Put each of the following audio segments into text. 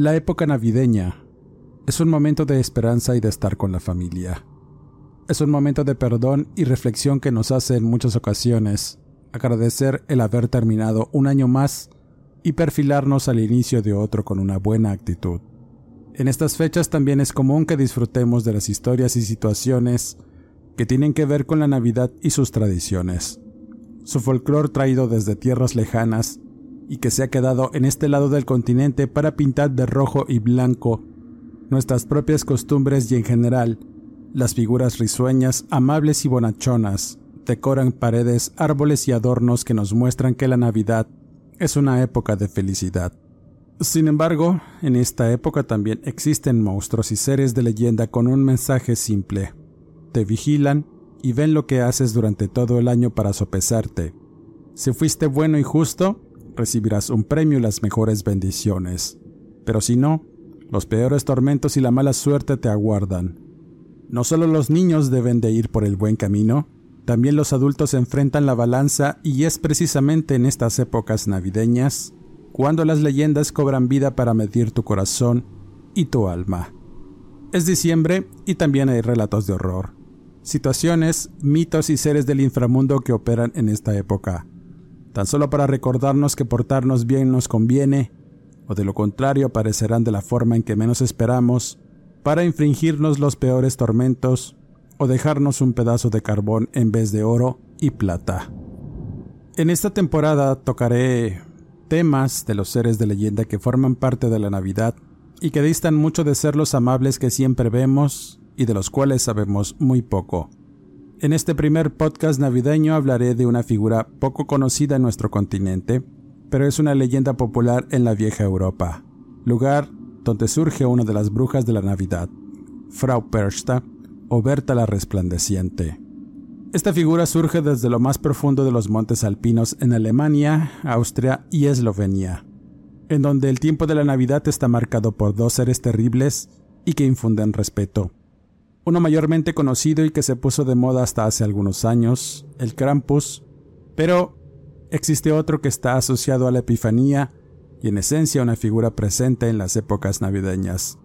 La época navideña es un momento de esperanza y de estar con la familia. Es un momento de perdón y reflexión que nos hace en muchas ocasiones agradecer el haber terminado un año más y perfilarnos al inicio de otro con una buena actitud. En estas fechas también es común que disfrutemos de las historias y situaciones que tienen que ver con la Navidad y sus tradiciones. Su folclor traído desde tierras lejanas y que se ha quedado en este lado del continente para pintar de rojo y blanco nuestras propias costumbres y en general las figuras risueñas, amables y bonachonas decoran paredes, árboles y adornos que nos muestran que la Navidad es una época de felicidad. Sin embargo, en esta época también existen monstruos y seres de leyenda con un mensaje simple. Te vigilan y ven lo que haces durante todo el año para sopesarte. Si fuiste bueno y justo, recibirás un premio y las mejores bendiciones. Pero si no, los peores tormentos y la mala suerte te aguardan. No solo los niños deben de ir por el buen camino, también los adultos enfrentan la balanza y es precisamente en estas épocas navideñas cuando las leyendas cobran vida para medir tu corazón y tu alma. Es diciembre y también hay relatos de horror, situaciones, mitos y seres del inframundo que operan en esta época, tan solo para recordarnos que portarnos bien nos conviene, o de lo contrario aparecerán de la forma en que menos esperamos, para infringirnos los peores tormentos o dejarnos un pedazo de carbón en vez de oro y plata. En esta temporada tocaré temas de los seres de leyenda que forman parte de la Navidad y que distan mucho de ser los amables que siempre vemos y de los cuales sabemos muy poco. En este primer podcast navideño hablaré de una figura poco conocida en nuestro continente, pero es una leyenda popular en la vieja Europa, lugar donde surge una de las brujas de la Navidad, Frau Persta o Berta la Resplandeciente. Esta figura surge desde lo más profundo de los montes alpinos en Alemania, Austria y Eslovenia, en donde el tiempo de la Navidad está marcado por dos seres terribles y que infunden respeto. Uno mayormente conocido y que se puso de moda hasta hace algunos años, el Krampus, pero existe otro que está asociado a la Epifanía y en esencia una figura presente en las épocas navideñas.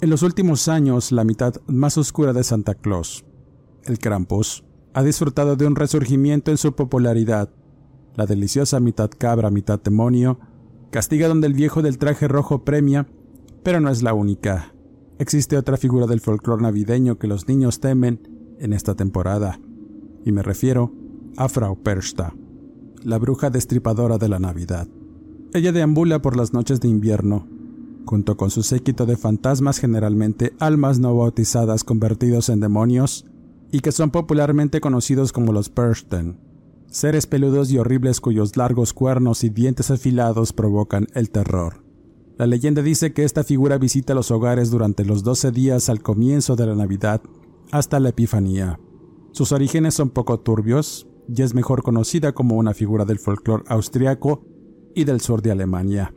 En los últimos años, la mitad más oscura de Santa Claus, el Krampus, ha disfrutado de un resurgimiento en su popularidad. La deliciosa mitad cabra, mitad demonio, castiga donde el viejo del traje rojo premia, pero no es la única. Existe otra figura del folclore navideño que los niños temen en esta temporada, y me refiero a Frau Persta, la bruja destripadora de la Navidad. Ella deambula por las noches de invierno, junto con su séquito de fantasmas generalmente almas no bautizadas convertidos en demonios y que son popularmente conocidos como los Persten, seres peludos y horribles cuyos largos cuernos y dientes afilados provocan el terror. La leyenda dice que esta figura visita los hogares durante los 12 días al comienzo de la Navidad hasta la Epifanía. Sus orígenes son poco turbios y es mejor conocida como una figura del folclore austriaco y del sur de Alemania.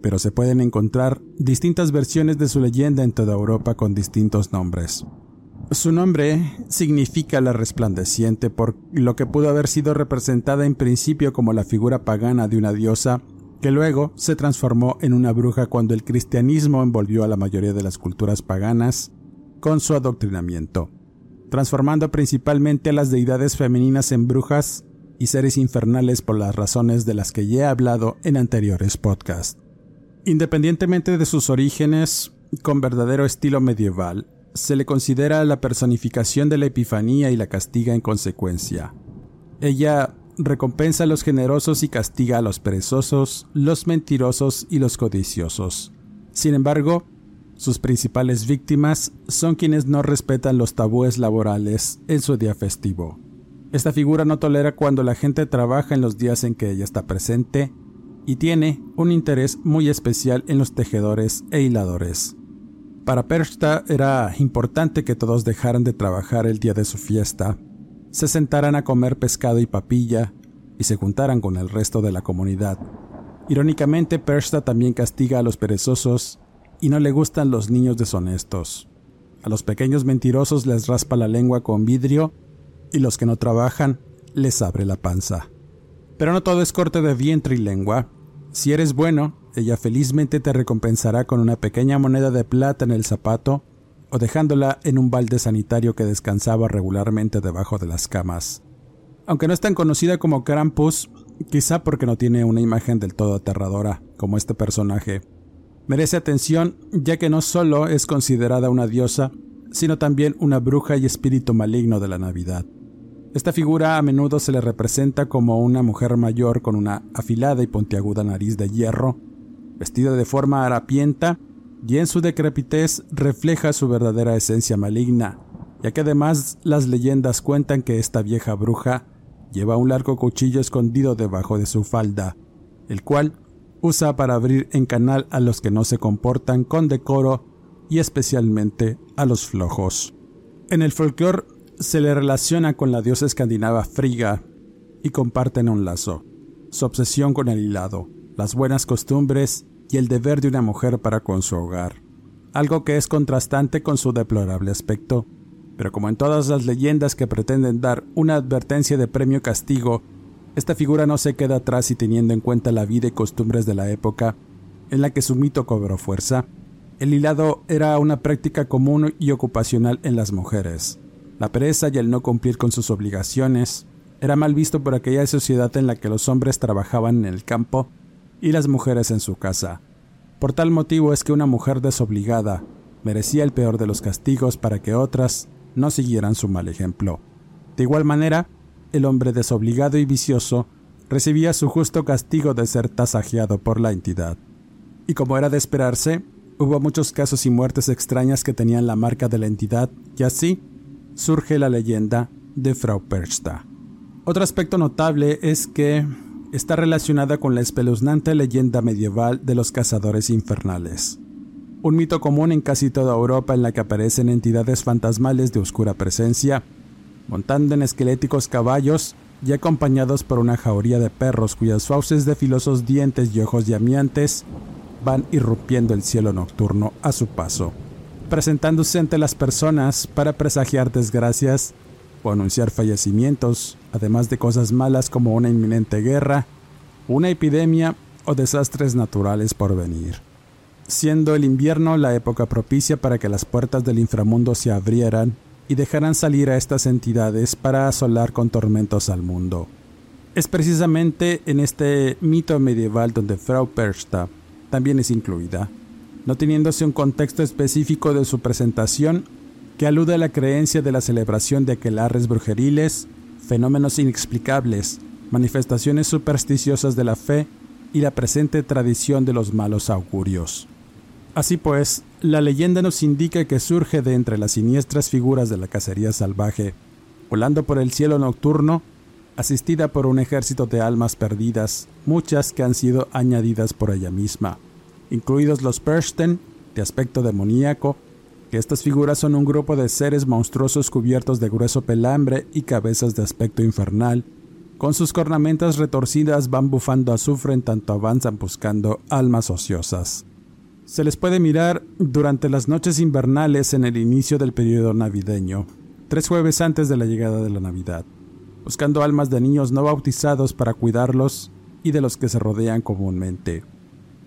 Pero se pueden encontrar distintas versiones de su leyenda en toda Europa con distintos nombres. Su nombre significa la resplandeciente por lo que pudo haber sido representada en principio como la figura pagana de una diosa que luego se transformó en una bruja cuando el cristianismo envolvió a la mayoría de las culturas paganas con su adoctrinamiento, transformando principalmente a las deidades femeninas en brujas y seres infernales por las razones de las que ya he hablado en anteriores podcasts. Independientemente de sus orígenes, con verdadero estilo medieval, se le considera la personificación de la Epifanía y la castiga en consecuencia. Ella recompensa a los generosos y castiga a los perezosos, los mentirosos y los codiciosos. Sin embargo, sus principales víctimas son quienes no respetan los tabúes laborales en su día festivo. Esta figura no tolera cuando la gente trabaja en los días en que ella está presente y tiene un interés muy especial en los tejedores e hiladores. Para Pershta era importante que todos dejaran de trabajar el día de su fiesta, se sentaran a comer pescado y papilla y se juntaran con el resto de la comunidad. Irónicamente, Pershta también castiga a los perezosos y no le gustan los niños deshonestos. A los pequeños mentirosos les raspa la lengua con vidrio y los que no trabajan les abre la panza. Pero no todo es corte de vientre y lengua. Si eres bueno, ella felizmente te recompensará con una pequeña moneda de plata en el zapato o dejándola en un balde sanitario que descansaba regularmente debajo de las camas. Aunque no es tan conocida como Krampus, quizá porque no tiene una imagen del todo aterradora como este personaje, merece atención ya que no solo es considerada una diosa, sino también una bruja y espíritu maligno de la Navidad. Esta figura a menudo se le representa como una mujer mayor con una afilada y puntiaguda nariz de hierro, vestida de forma harapienta y en su decrepitez refleja su verdadera esencia maligna, ya que además las leyendas cuentan que esta vieja bruja lleva un largo cuchillo escondido debajo de su falda, el cual usa para abrir en canal a los que no se comportan con decoro y especialmente a los flojos. En el folclore se le relaciona con la diosa escandinava Frigga y comparten un lazo, su obsesión con el hilado, las buenas costumbres y el deber de una mujer para con su hogar, algo que es contrastante con su deplorable aspecto. Pero como en todas las leyendas que pretenden dar una advertencia de premio castigo, esta figura no se queda atrás y teniendo en cuenta la vida y costumbres de la época en la que su mito cobró fuerza, el hilado era una práctica común y ocupacional en las mujeres. La pereza y el no cumplir con sus obligaciones era mal visto por aquella sociedad en la que los hombres trabajaban en el campo y las mujeres en su casa. Por tal motivo es que una mujer desobligada merecía el peor de los castigos para que otras no siguieran su mal ejemplo. De igual manera, el hombre desobligado y vicioso recibía su justo castigo de ser tasajeado por la entidad. Y como era de esperarse, hubo muchos casos y muertes extrañas que tenían la marca de la entidad, y así surge la leyenda de Frau Persta. Otro aspecto notable es que está relacionada con la espeluznante leyenda medieval de los cazadores infernales. Un mito común en casi toda Europa en la que aparecen entidades fantasmales de oscura presencia, montando en esqueléticos caballos y acompañados por una jauría de perros cuyas fauces de filosos dientes y ojos llameantes van irrumpiendo el cielo nocturno a su paso, presentándose ante las personas para presagiar desgracias o anunciar fallecimientos, además de cosas malas como una inminente guerra, una epidemia o desastres naturales por venir. Siendo el invierno la época propicia para que las puertas del inframundo se abrieran y dejaran salir a estas entidades para asolar con tormentos al mundo. Es precisamente en este mito medieval donde Frau Persta también es incluida, no teniéndose un contexto específico de su presentación que alude a la creencia de la celebración de aquelarres brujeriles, fenómenos inexplicables, manifestaciones supersticiosas de la fe y la presente tradición de los malos augurios. Así pues, la leyenda nos indica que surge de entre las siniestras figuras de la cacería salvaje, volando por el cielo nocturno, asistida por un ejército de almas perdidas, muchas que han sido añadidas por ella misma, incluidos los Persten, de aspecto demoníaco, que estas figuras son un grupo de seres monstruosos cubiertos de grueso pelambre y cabezas de aspecto infernal, con sus cornamentas retorcidas van bufando azufre en tanto avanzan buscando almas ociosas. Se les puede mirar durante las noches invernales en el inicio del periodo navideño, tres jueves antes de la llegada de la Navidad, buscando almas de niños no bautizados para cuidarlos y de los que se rodean comúnmente.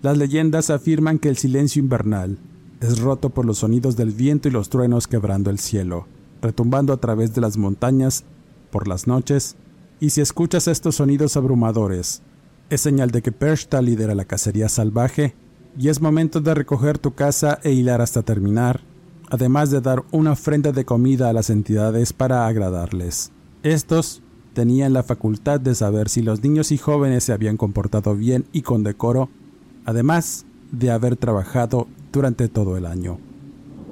Las leyendas afirman que el silencio invernal, es roto por los sonidos del viento y los truenos quebrando el cielo, retumbando a través de las montañas por las noches, y si escuchas estos sonidos abrumadores, es señal de que Pershta lidera la cacería salvaje y es momento de recoger tu casa e hilar hasta terminar, además de dar una ofrenda de comida a las entidades para agradarles. Estos tenían la facultad de saber si los niños y jóvenes se habían comportado bien y con decoro, además de haber trabajado durante todo el año.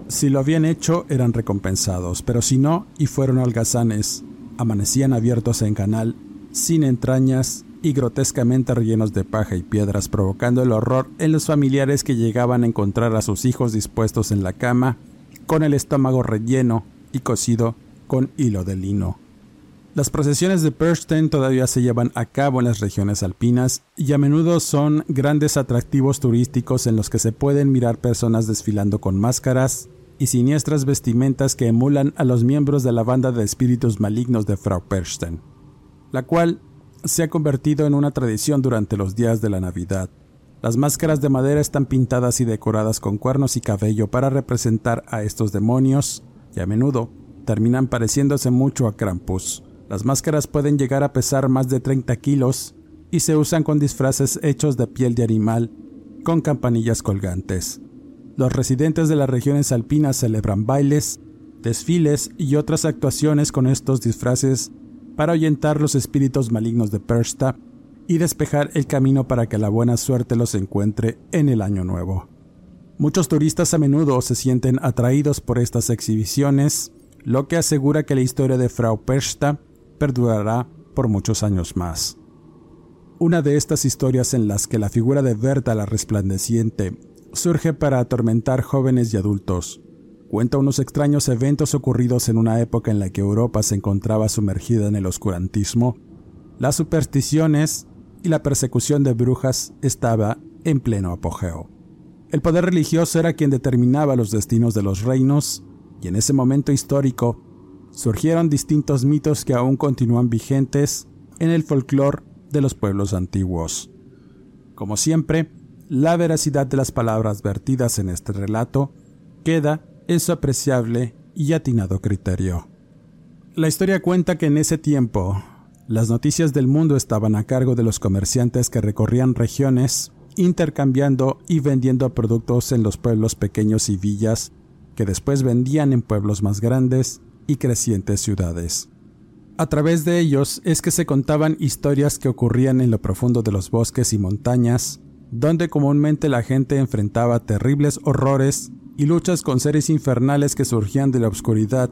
Si lo habían hecho eran recompensados, pero si no y fueron holgazanes, amanecían abiertos en canal, sin entrañas y grotescamente rellenos de paja y piedras, provocando el horror en los familiares que llegaban a encontrar a sus hijos dispuestos en la cama, con el estómago relleno y cosido con hilo de lino. Las procesiones de Perstein todavía se llevan a cabo en las regiones alpinas y a menudo son grandes atractivos turísticos en los que se pueden mirar personas desfilando con máscaras y siniestras vestimentas que emulan a los miembros de la banda de espíritus malignos de Frau Perstein, la cual se ha convertido en una tradición durante los días de la Navidad. Las máscaras de madera están pintadas y decoradas con cuernos y cabello para representar a estos demonios y a menudo terminan pareciéndose mucho a Krampus las máscaras pueden llegar a pesar más de 30 kilos y se usan con disfraces hechos de piel de animal con campanillas colgantes. Los residentes de las regiones alpinas celebran bailes, desfiles y otras actuaciones con estos disfraces para ahuyentar los espíritus malignos de Persta y despejar el camino para que la buena suerte los encuentre en el año nuevo. Muchos turistas a menudo se sienten atraídos por estas exhibiciones, lo que asegura que la historia de Frau Persta perdurará por muchos años más. Una de estas historias en las que la figura de Berta la resplandeciente surge para atormentar jóvenes y adultos. Cuenta unos extraños eventos ocurridos en una época en la que Europa se encontraba sumergida en el oscurantismo, las supersticiones y la persecución de brujas estaba en pleno apogeo. El poder religioso era quien determinaba los destinos de los reinos, y en ese momento histórico surgieron distintos mitos que aún continúan vigentes en el folclore de los pueblos antiguos. Como siempre, la veracidad de las palabras vertidas en este relato queda en su apreciable y atinado criterio. La historia cuenta que en ese tiempo, las noticias del mundo estaban a cargo de los comerciantes que recorrían regiones, intercambiando y vendiendo productos en los pueblos pequeños y villas, que después vendían en pueblos más grandes y crecientes ciudades. A través de ellos es que se contaban historias que ocurrían en lo profundo de los bosques y montañas, donde comúnmente la gente enfrentaba terribles horrores y luchas con seres infernales que surgían de la oscuridad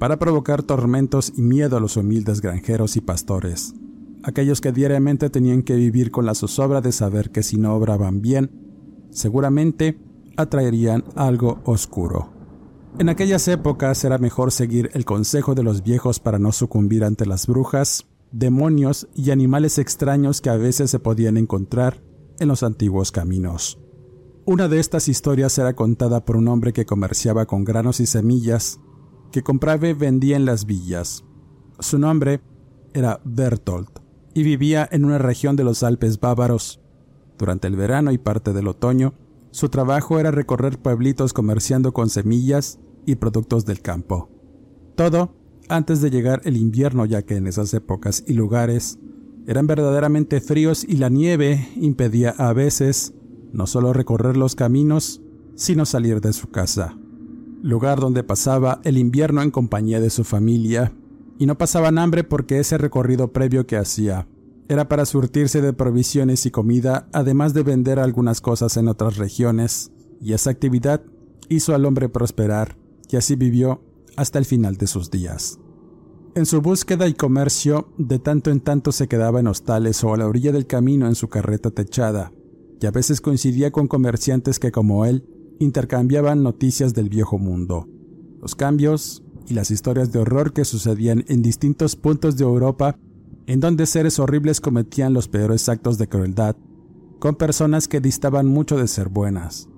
para provocar tormentos y miedo a los humildes granjeros y pastores, aquellos que diariamente tenían que vivir con la zozobra de saber que si no obraban bien, seguramente atraerían algo oscuro. En aquellas épocas era mejor seguir el consejo de los viejos para no sucumbir ante las brujas, demonios y animales extraños que a veces se podían encontrar en los antiguos caminos. Una de estas historias era contada por un hombre que comerciaba con granos y semillas, que compraba y vendía en las villas. Su nombre era Bertolt y vivía en una región de los Alpes bávaros. Durante el verano y parte del otoño, su trabajo era recorrer pueblitos comerciando con semillas y productos del campo. Todo antes de llegar el invierno ya que en esas épocas y lugares eran verdaderamente fríos y la nieve impedía a veces no solo recorrer los caminos, sino salir de su casa, lugar donde pasaba el invierno en compañía de su familia, y no pasaban hambre porque ese recorrido previo que hacía era para surtirse de provisiones y comida, además de vender algunas cosas en otras regiones, y esa actividad hizo al hombre prosperar y así vivió hasta el final de sus días. En su búsqueda y comercio, de tanto en tanto se quedaba en hostales o a la orilla del camino en su carreta techada, y a veces coincidía con comerciantes que, como él, intercambiaban noticias del viejo mundo. Los cambios y las historias de horror que sucedían en distintos puntos de Europa, en donde seres horribles cometían los peores actos de crueldad, con personas que distaban mucho de ser buenas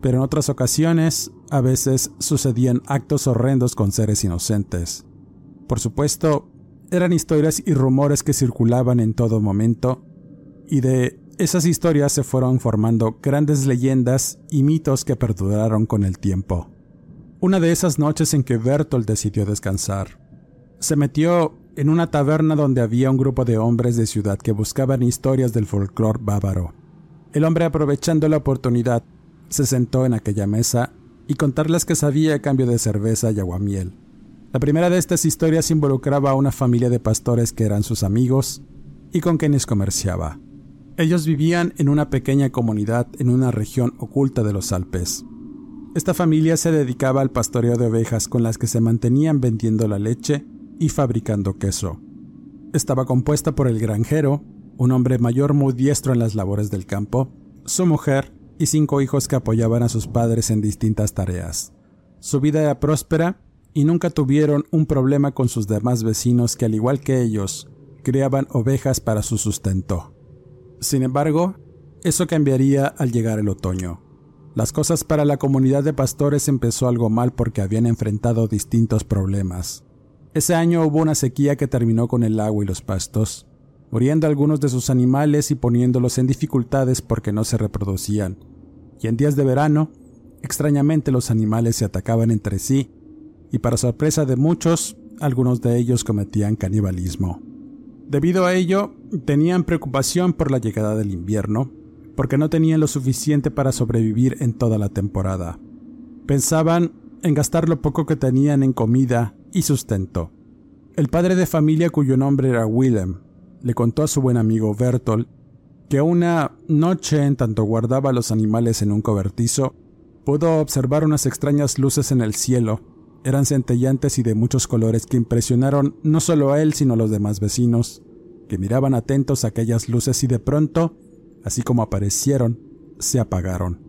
pero en otras ocasiones a veces sucedían actos horrendos con seres inocentes. Por supuesto, eran historias y rumores que circulaban en todo momento, y de esas historias se fueron formando grandes leyendas y mitos que perduraron con el tiempo. Una de esas noches en que Bertolt decidió descansar, se metió en una taberna donde había un grupo de hombres de ciudad que buscaban historias del folclore bávaro. El hombre, aprovechando la oportunidad, se sentó en aquella mesa y contarles que sabía a cambio de cerveza y aguamiel. La primera de estas historias involucraba a una familia de pastores que eran sus amigos y con quienes comerciaba. Ellos vivían en una pequeña comunidad en una región oculta de los Alpes. Esta familia se dedicaba al pastoreo de ovejas con las que se mantenían vendiendo la leche y fabricando queso. Estaba compuesta por el granjero, un hombre mayor muy diestro en las labores del campo, su mujer y cinco hijos que apoyaban a sus padres en distintas tareas. Su vida era próspera y nunca tuvieron un problema con sus demás vecinos que al igual que ellos, criaban ovejas para su sustento. Sin embargo, eso cambiaría al llegar el otoño. Las cosas para la comunidad de pastores empezó algo mal porque habían enfrentado distintos problemas. Ese año hubo una sequía que terminó con el agua y los pastos, muriendo algunos de sus animales y poniéndolos en dificultades porque no se reproducían. Y en días de verano, extrañamente los animales se atacaban entre sí, y para sorpresa de muchos, algunos de ellos cometían canibalismo. Debido a ello, tenían preocupación por la llegada del invierno, porque no tenían lo suficiente para sobrevivir en toda la temporada. Pensaban en gastar lo poco que tenían en comida y sustento. El padre de familia cuyo nombre era Willem le contó a su buen amigo Bertolt que una noche en tanto guardaba a los animales en un cobertizo, pudo observar unas extrañas luces en el cielo. Eran centellantes y de muchos colores que impresionaron no solo a él sino a los demás vecinos, que miraban atentos a aquellas luces y de pronto, así como aparecieron, se apagaron,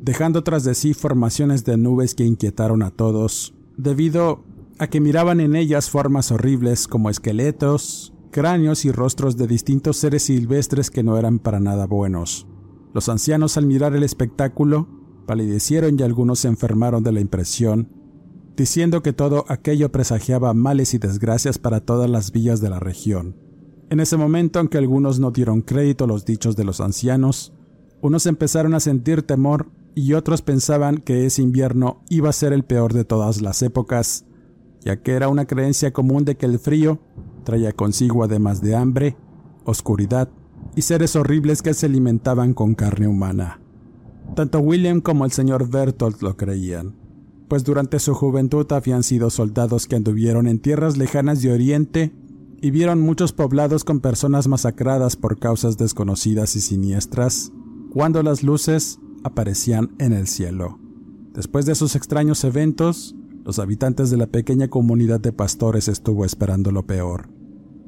dejando tras de sí formaciones de nubes que inquietaron a todos, debido a que miraban en ellas formas horribles como esqueletos, cráneos y rostros de distintos seres silvestres que no eran para nada buenos. Los ancianos al mirar el espectáculo palidecieron y algunos se enfermaron de la impresión, diciendo que todo aquello presagiaba males y desgracias para todas las villas de la región. En ese momento, aunque algunos no dieron crédito a los dichos de los ancianos, unos empezaron a sentir temor y otros pensaban que ese invierno iba a ser el peor de todas las épocas, ya que era una creencia común de que el frío Traía consigo además de hambre, oscuridad y seres horribles que se alimentaban con carne humana. Tanto William como el señor Bertolt lo creían, pues durante su juventud habían sido soldados que anduvieron en tierras lejanas de Oriente y vieron muchos poblados con personas masacradas por causas desconocidas y siniestras, cuando las luces aparecían en el cielo. Después de esos extraños eventos, los habitantes de la pequeña comunidad de pastores estuvo esperando lo peor.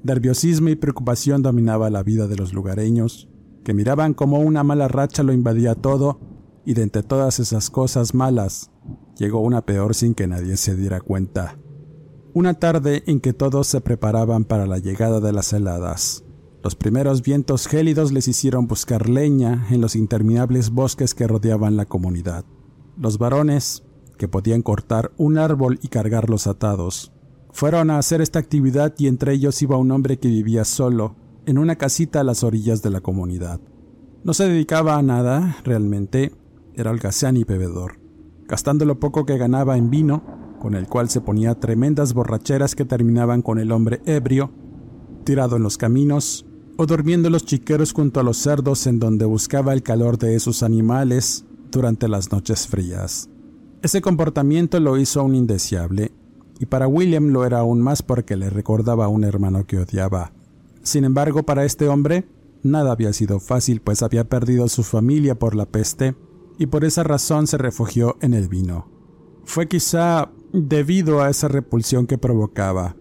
Nerviosismo y preocupación dominaba la vida de los lugareños, que miraban como una mala racha lo invadía todo, y de entre todas esas cosas malas, llegó una peor sin que nadie se diera cuenta. Una tarde en que todos se preparaban para la llegada de las heladas. Los primeros vientos gélidos les hicieron buscar leña en los interminables bosques que rodeaban la comunidad. Los varones, podían cortar un árbol y cargarlos atados. Fueron a hacer esta actividad y entre ellos iba un hombre que vivía solo, en una casita a las orillas de la comunidad. No se dedicaba a nada, realmente, era holgazán y bebedor, gastando lo poco que ganaba en vino, con el cual se ponía tremendas borracheras que terminaban con el hombre ebrio, tirado en los caminos, o durmiendo en los chiqueros junto a los cerdos en donde buscaba el calor de esos animales durante las noches frías. Ese comportamiento lo hizo un indeseable, y para William lo era aún más porque le recordaba a un hermano que odiaba. Sin embargo, para este hombre, nada había sido fácil, pues había perdido su familia por la peste, y por esa razón se refugió en el vino. Fue quizá debido a esa repulsión que provocaba,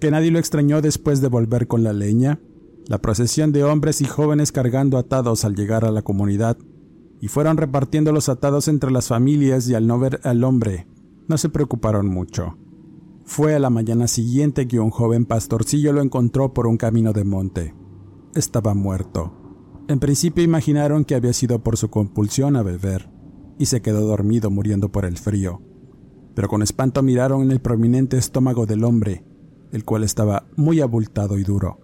que nadie lo extrañó después de volver con la leña, la procesión de hombres y jóvenes cargando atados al llegar a la comunidad y fueron repartiendo los atados entre las familias y al no ver al hombre, no se preocuparon mucho. Fue a la mañana siguiente que un joven pastorcillo lo encontró por un camino de monte. Estaba muerto. En principio imaginaron que había sido por su compulsión a beber, y se quedó dormido muriendo por el frío. Pero con espanto miraron en el prominente estómago del hombre, el cual estaba muy abultado y duro.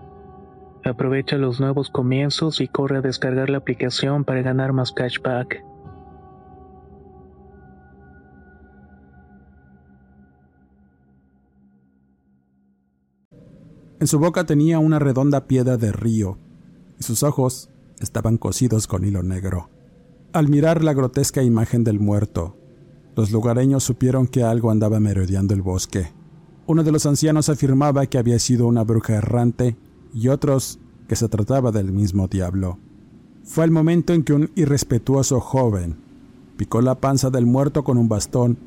Aprovecha los nuevos comienzos y corre a descargar la aplicación para ganar más cashback. En su boca tenía una redonda piedra de río, y sus ojos estaban cosidos con hilo negro. Al mirar la grotesca imagen del muerto, los lugareños supieron que algo andaba merodeando el bosque. Uno de los ancianos afirmaba que había sido una bruja errante y otros que se trataba del mismo diablo. Fue el momento en que un irrespetuoso joven picó la panza del muerto con un bastón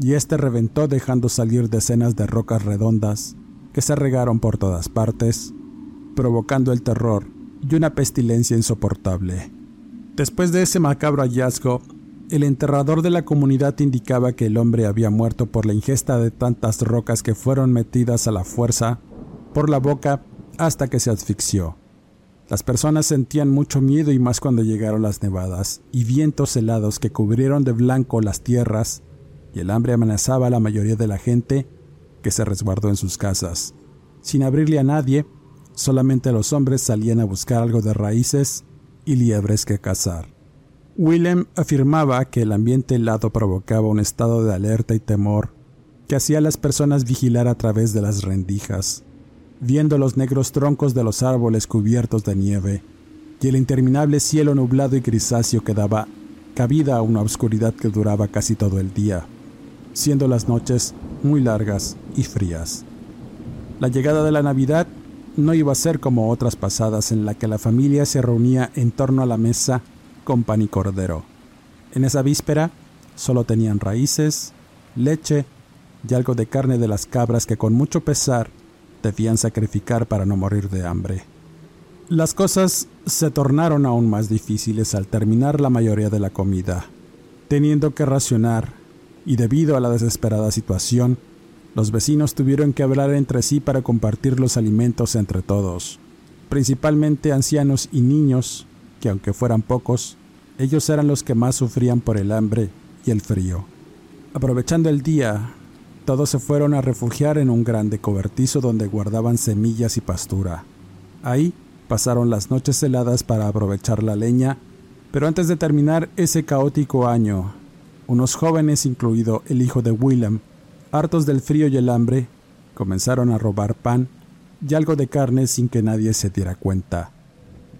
y éste reventó dejando salir decenas de rocas redondas que se regaron por todas partes, provocando el terror y una pestilencia insoportable. Después de ese macabro hallazgo, el enterrador de la comunidad indicaba que el hombre había muerto por la ingesta de tantas rocas que fueron metidas a la fuerza por la boca hasta que se asfixió. Las personas sentían mucho miedo y más cuando llegaron las nevadas y vientos helados que cubrieron de blanco las tierras y el hambre amenazaba a la mayoría de la gente que se resguardó en sus casas. Sin abrirle a nadie, solamente los hombres salían a buscar algo de raíces y liebres que cazar. Willem afirmaba que el ambiente helado provocaba un estado de alerta y temor que hacía a las personas vigilar a través de las rendijas, viendo los negros troncos de los árboles cubiertos de nieve y el interminable cielo nublado y grisáceo que daba cabida a una oscuridad que duraba casi todo el día, siendo las noches muy largas y frías. La llegada de la Navidad no iba a ser como otras pasadas en la que la familia se reunía en torno a la mesa con pan y cordero. En esa víspera solo tenían raíces, leche y algo de carne de las cabras que con mucho pesar debían sacrificar para no morir de hambre. Las cosas se tornaron aún más difíciles al terminar la mayoría de la comida, teniendo que racionar, y debido a la desesperada situación, los vecinos tuvieron que hablar entre sí para compartir los alimentos entre todos, principalmente ancianos y niños, que aunque fueran pocos, ellos eran los que más sufrían por el hambre y el frío. Aprovechando el día, todos se fueron a refugiar en un grande cobertizo donde guardaban semillas y pastura. Ahí pasaron las noches heladas para aprovechar la leña, pero antes de terminar ese caótico año, unos jóvenes, incluido el hijo de William, hartos del frío y el hambre, comenzaron a robar pan y algo de carne sin que nadie se diera cuenta.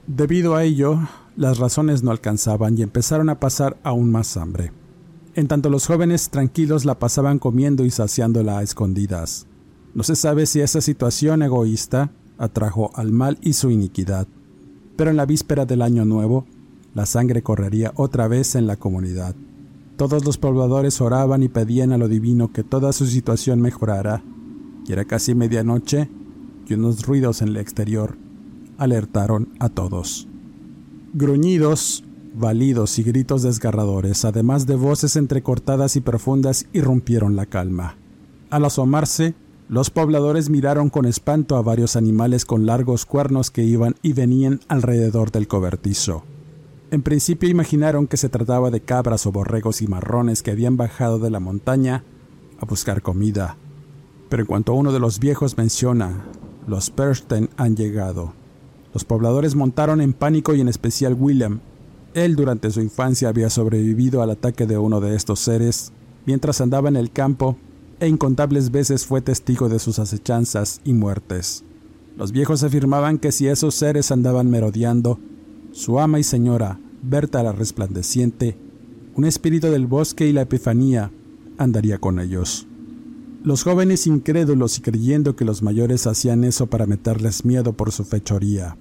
Debido a ello, las razones no alcanzaban y empezaron a pasar aún más hambre. En tanto los jóvenes tranquilos la pasaban comiendo y saciándola a escondidas. No se sabe si esa situación egoísta atrajo al mal y su iniquidad, pero en la víspera del año nuevo, la sangre correría otra vez en la comunidad. Todos los pobladores oraban y pedían a lo divino que toda su situación mejorara, y era casi medianoche y unos ruidos en el exterior alertaron a todos. Gruñidos, balidos y gritos desgarradores, además de voces entrecortadas y profundas, irrumpieron la calma. Al asomarse, los pobladores miraron con espanto a varios animales con largos cuernos que iban y venían alrededor del cobertizo. En principio imaginaron que se trataba de cabras o borregos y marrones que habían bajado de la montaña a buscar comida. Pero en cuanto uno de los viejos menciona, los Persten han llegado, los pobladores montaron en pánico y en especial William. Él durante su infancia había sobrevivido al ataque de uno de estos seres mientras andaba en el campo e incontables veces fue testigo de sus acechanzas y muertes. Los viejos afirmaban que si esos seres andaban merodeando, su ama y señora, Berta la resplandeciente, un espíritu del bosque y la epifanía, andaría con ellos. Los jóvenes incrédulos y creyendo que los mayores hacían eso para meterles miedo por su fechoría,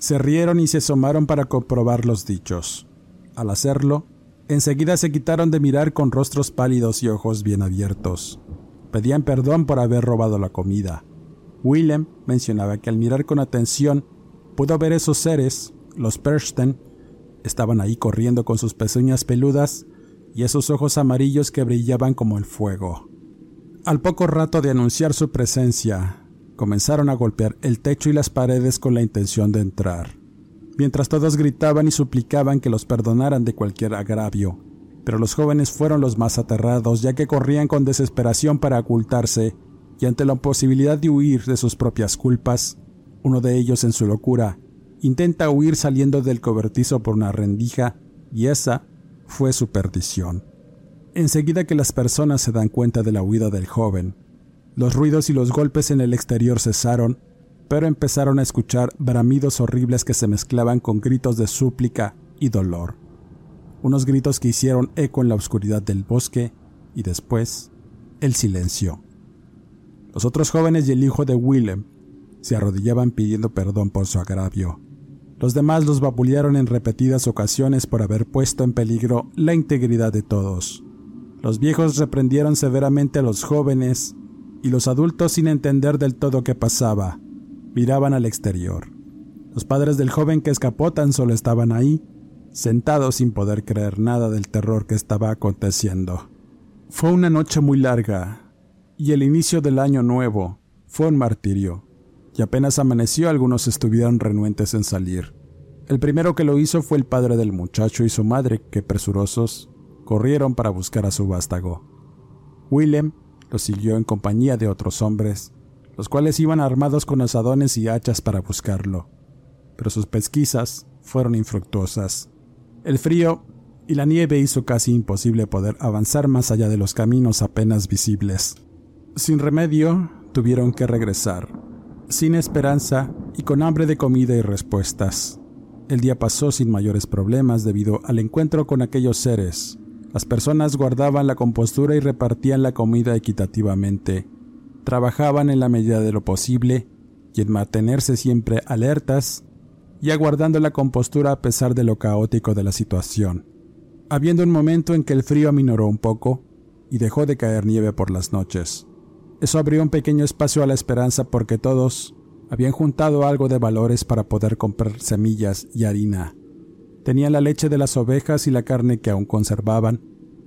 se rieron y se asomaron para comprobar los dichos. Al hacerlo, enseguida se quitaron de mirar con rostros pálidos y ojos bien abiertos. Pedían perdón por haber robado la comida. Willem mencionaba que al mirar con atención pudo ver esos seres, los Persten, estaban ahí corriendo con sus pezuñas peludas y esos ojos amarillos que brillaban como el fuego. Al poco rato de anunciar su presencia, comenzaron a golpear el techo y las paredes con la intención de entrar, mientras todos gritaban y suplicaban que los perdonaran de cualquier agravio. Pero los jóvenes fueron los más aterrados, ya que corrían con desesperación para ocultarse, y ante la posibilidad de huir de sus propias culpas, uno de ellos en su locura intenta huir saliendo del cobertizo por una rendija, y esa fue su perdición. Enseguida que las personas se dan cuenta de la huida del joven, los ruidos y los golpes en el exterior cesaron, pero empezaron a escuchar bramidos horribles que se mezclaban con gritos de súplica y dolor. Unos gritos que hicieron eco en la oscuridad del bosque y después el silencio. Los otros jóvenes y el hijo de Willem se arrodillaban pidiendo perdón por su agravio. Los demás los vapulearon en repetidas ocasiones por haber puesto en peligro la integridad de todos. Los viejos reprendieron severamente a los jóvenes y los adultos, sin entender del todo qué pasaba, miraban al exterior. Los padres del joven que escapó tan solo estaban ahí, sentados sin poder creer nada del terror que estaba aconteciendo. Fue una noche muy larga, y el inicio del año nuevo fue un martirio, y apenas amaneció algunos estuvieron renuentes en salir. El primero que lo hizo fue el padre del muchacho y su madre, que presurosos corrieron para buscar a su vástago. Willem lo siguió en compañía de otros hombres, los cuales iban armados con asadones y hachas para buscarlo. Pero sus pesquisas fueron infructuosas. El frío y la nieve hizo casi imposible poder avanzar más allá de los caminos apenas visibles. Sin remedio, tuvieron que regresar, sin esperanza y con hambre de comida y respuestas. El día pasó sin mayores problemas debido al encuentro con aquellos seres, las personas guardaban la compostura y repartían la comida equitativamente. Trabajaban en la medida de lo posible y en mantenerse siempre alertas y aguardando la compostura a pesar de lo caótico de la situación. Habiendo un momento en que el frío aminoró un poco y dejó de caer nieve por las noches. Eso abrió un pequeño espacio a la esperanza porque todos habían juntado algo de valores para poder comprar semillas y harina Tenían la leche de las ovejas y la carne que aún conservaban,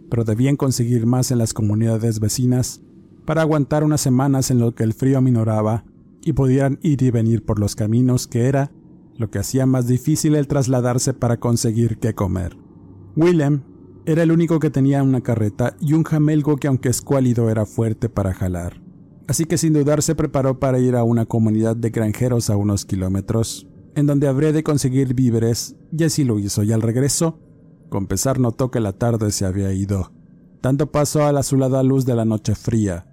pero debían conseguir más en las comunidades vecinas para aguantar unas semanas en lo que el frío aminoraba y pudieran ir y venir por los caminos que era lo que hacía más difícil el trasladarse para conseguir qué comer. Willem era el único que tenía una carreta y un jamelgo que aunque escuálido era fuerte para jalar. Así que sin dudar se preparó para ir a una comunidad de granjeros a unos kilómetros en donde habría de conseguir víveres, y así lo hizo, y al regreso, con pesar notó que la tarde se había ido, dando paso a la azulada luz de la noche fría.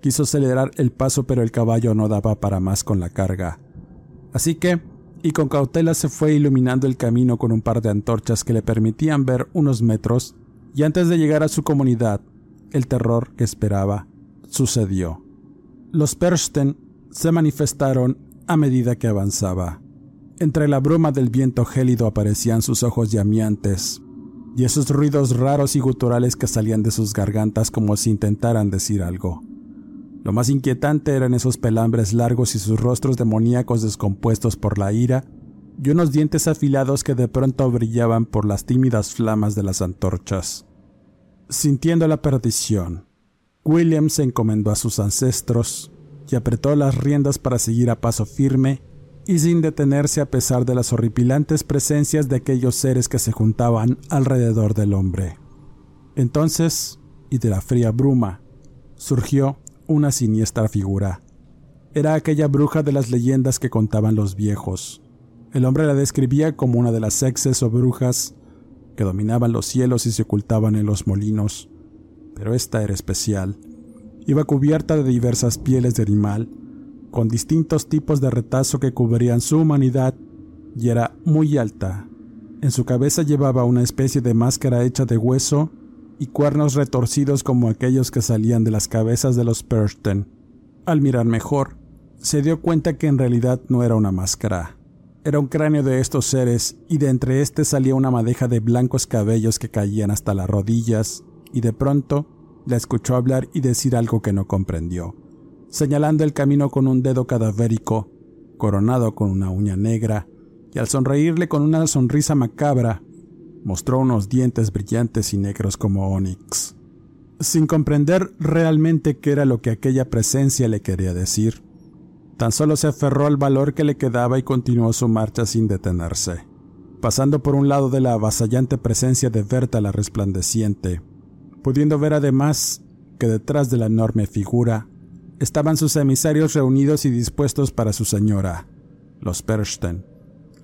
Quiso acelerar el paso pero el caballo no daba para más con la carga. Así que, y con cautela se fue iluminando el camino con un par de antorchas que le permitían ver unos metros, y antes de llegar a su comunidad, el terror que esperaba sucedió. Los Persten se manifestaron a medida que avanzaba. Entre la bruma del viento gélido aparecían sus ojos llameantes y esos ruidos raros y guturales que salían de sus gargantas como si intentaran decir algo. Lo más inquietante eran esos pelambres largos y sus rostros demoníacos descompuestos por la ira y unos dientes afilados que de pronto brillaban por las tímidas flamas de las antorchas. Sintiendo la perdición, William se encomendó a sus ancestros y apretó las riendas para seguir a paso firme y sin detenerse a pesar de las horripilantes presencias de aquellos seres que se juntaban alrededor del hombre. Entonces, y de la fría bruma, surgió una siniestra figura. Era aquella bruja de las leyendas que contaban los viejos. El hombre la describía como una de las exes o brujas que dominaban los cielos y se ocultaban en los molinos. Pero esta era especial. Iba cubierta de diversas pieles de animal, con distintos tipos de retazo que cubrían su humanidad, y era muy alta. En su cabeza llevaba una especie de máscara hecha de hueso y cuernos retorcidos como aquellos que salían de las cabezas de los Persten. Al mirar mejor, se dio cuenta que en realidad no era una máscara. Era un cráneo de estos seres y de entre éste salía una madeja de blancos cabellos que caían hasta las rodillas, y de pronto la escuchó hablar y decir algo que no comprendió, señalando el camino con un dedo cadavérico, coronado con una uña negra, y al sonreírle con una sonrisa macabra, mostró unos dientes brillantes y negros como onix. Sin comprender realmente qué era lo que aquella presencia le quería decir, tan solo se aferró al valor que le quedaba y continuó su marcha sin detenerse, pasando por un lado de la avasallante presencia de Berta la resplandeciente, pudiendo ver además que detrás de la enorme figura estaban sus emisarios reunidos y dispuestos para su señora, los Persten,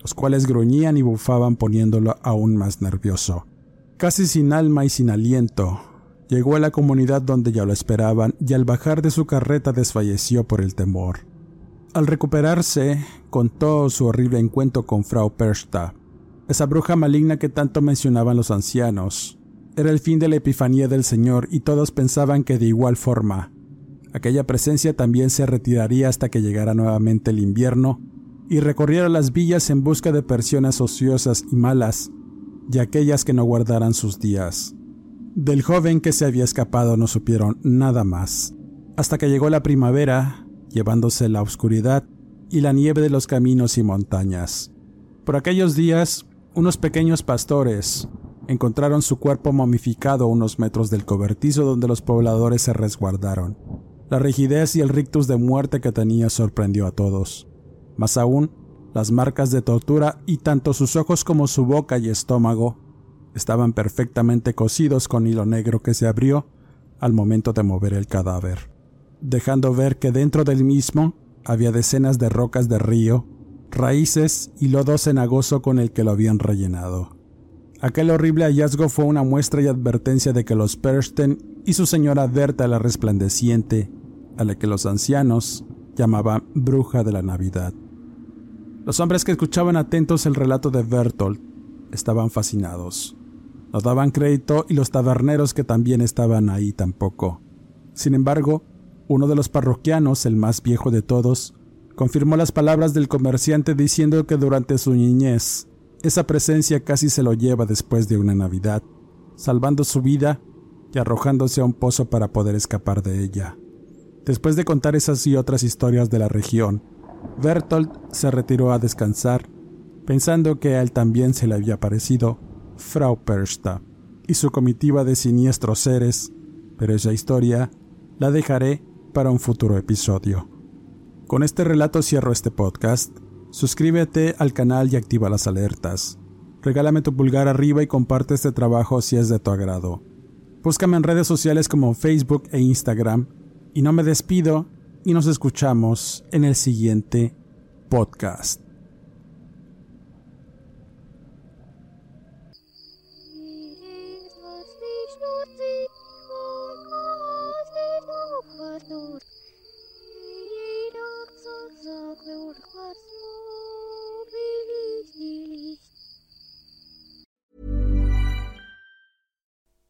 los cuales gruñían y bufaban poniéndolo aún más nervioso. Casi sin alma y sin aliento, llegó a la comunidad donde ya lo esperaban y al bajar de su carreta desfalleció por el temor. Al recuperarse, contó su horrible encuentro con Frau Persta, esa bruja maligna que tanto mencionaban los ancianos, era el fin de la Epifanía del Señor y todos pensaban que de igual forma, aquella presencia también se retiraría hasta que llegara nuevamente el invierno y recorriera las villas en busca de personas ociosas y malas, y aquellas que no guardaran sus días. Del joven que se había escapado no supieron nada más, hasta que llegó la primavera, llevándose la oscuridad y la nieve de los caminos y montañas. Por aquellos días, unos pequeños pastores, encontraron su cuerpo momificado a unos metros del cobertizo donde los pobladores se resguardaron. La rigidez y el rictus de muerte que tenía sorprendió a todos. Más aún, las marcas de tortura y tanto sus ojos como su boca y estómago estaban perfectamente cosidos con hilo negro que se abrió al momento de mover el cadáver, dejando ver que dentro del mismo había decenas de rocas de río, raíces y lodo cenagoso con el que lo habían rellenado. Aquel horrible hallazgo fue una muestra y advertencia de que los Persten y su señora Berta la resplandeciente, a la que los ancianos llamaban bruja de la Navidad. Los hombres que escuchaban atentos el relato de Bertolt estaban fascinados. No daban crédito y los taberneros que también estaban ahí tampoco. Sin embargo, uno de los parroquianos, el más viejo de todos, confirmó las palabras del comerciante diciendo que durante su niñez esa presencia casi se lo lleva después de una Navidad, salvando su vida y arrojándose a un pozo para poder escapar de ella. Después de contar esas y otras historias de la región, Bertolt se retiró a descansar, pensando que a él también se le había parecido Frau Persta y su comitiva de siniestros seres, pero esa historia la dejaré para un futuro episodio. Con este relato cierro este podcast Suscríbete al canal y activa las alertas. Regálame tu pulgar arriba y comparte este trabajo si es de tu agrado. Búscame en redes sociales como Facebook e Instagram y no me despido y nos escuchamos en el siguiente podcast.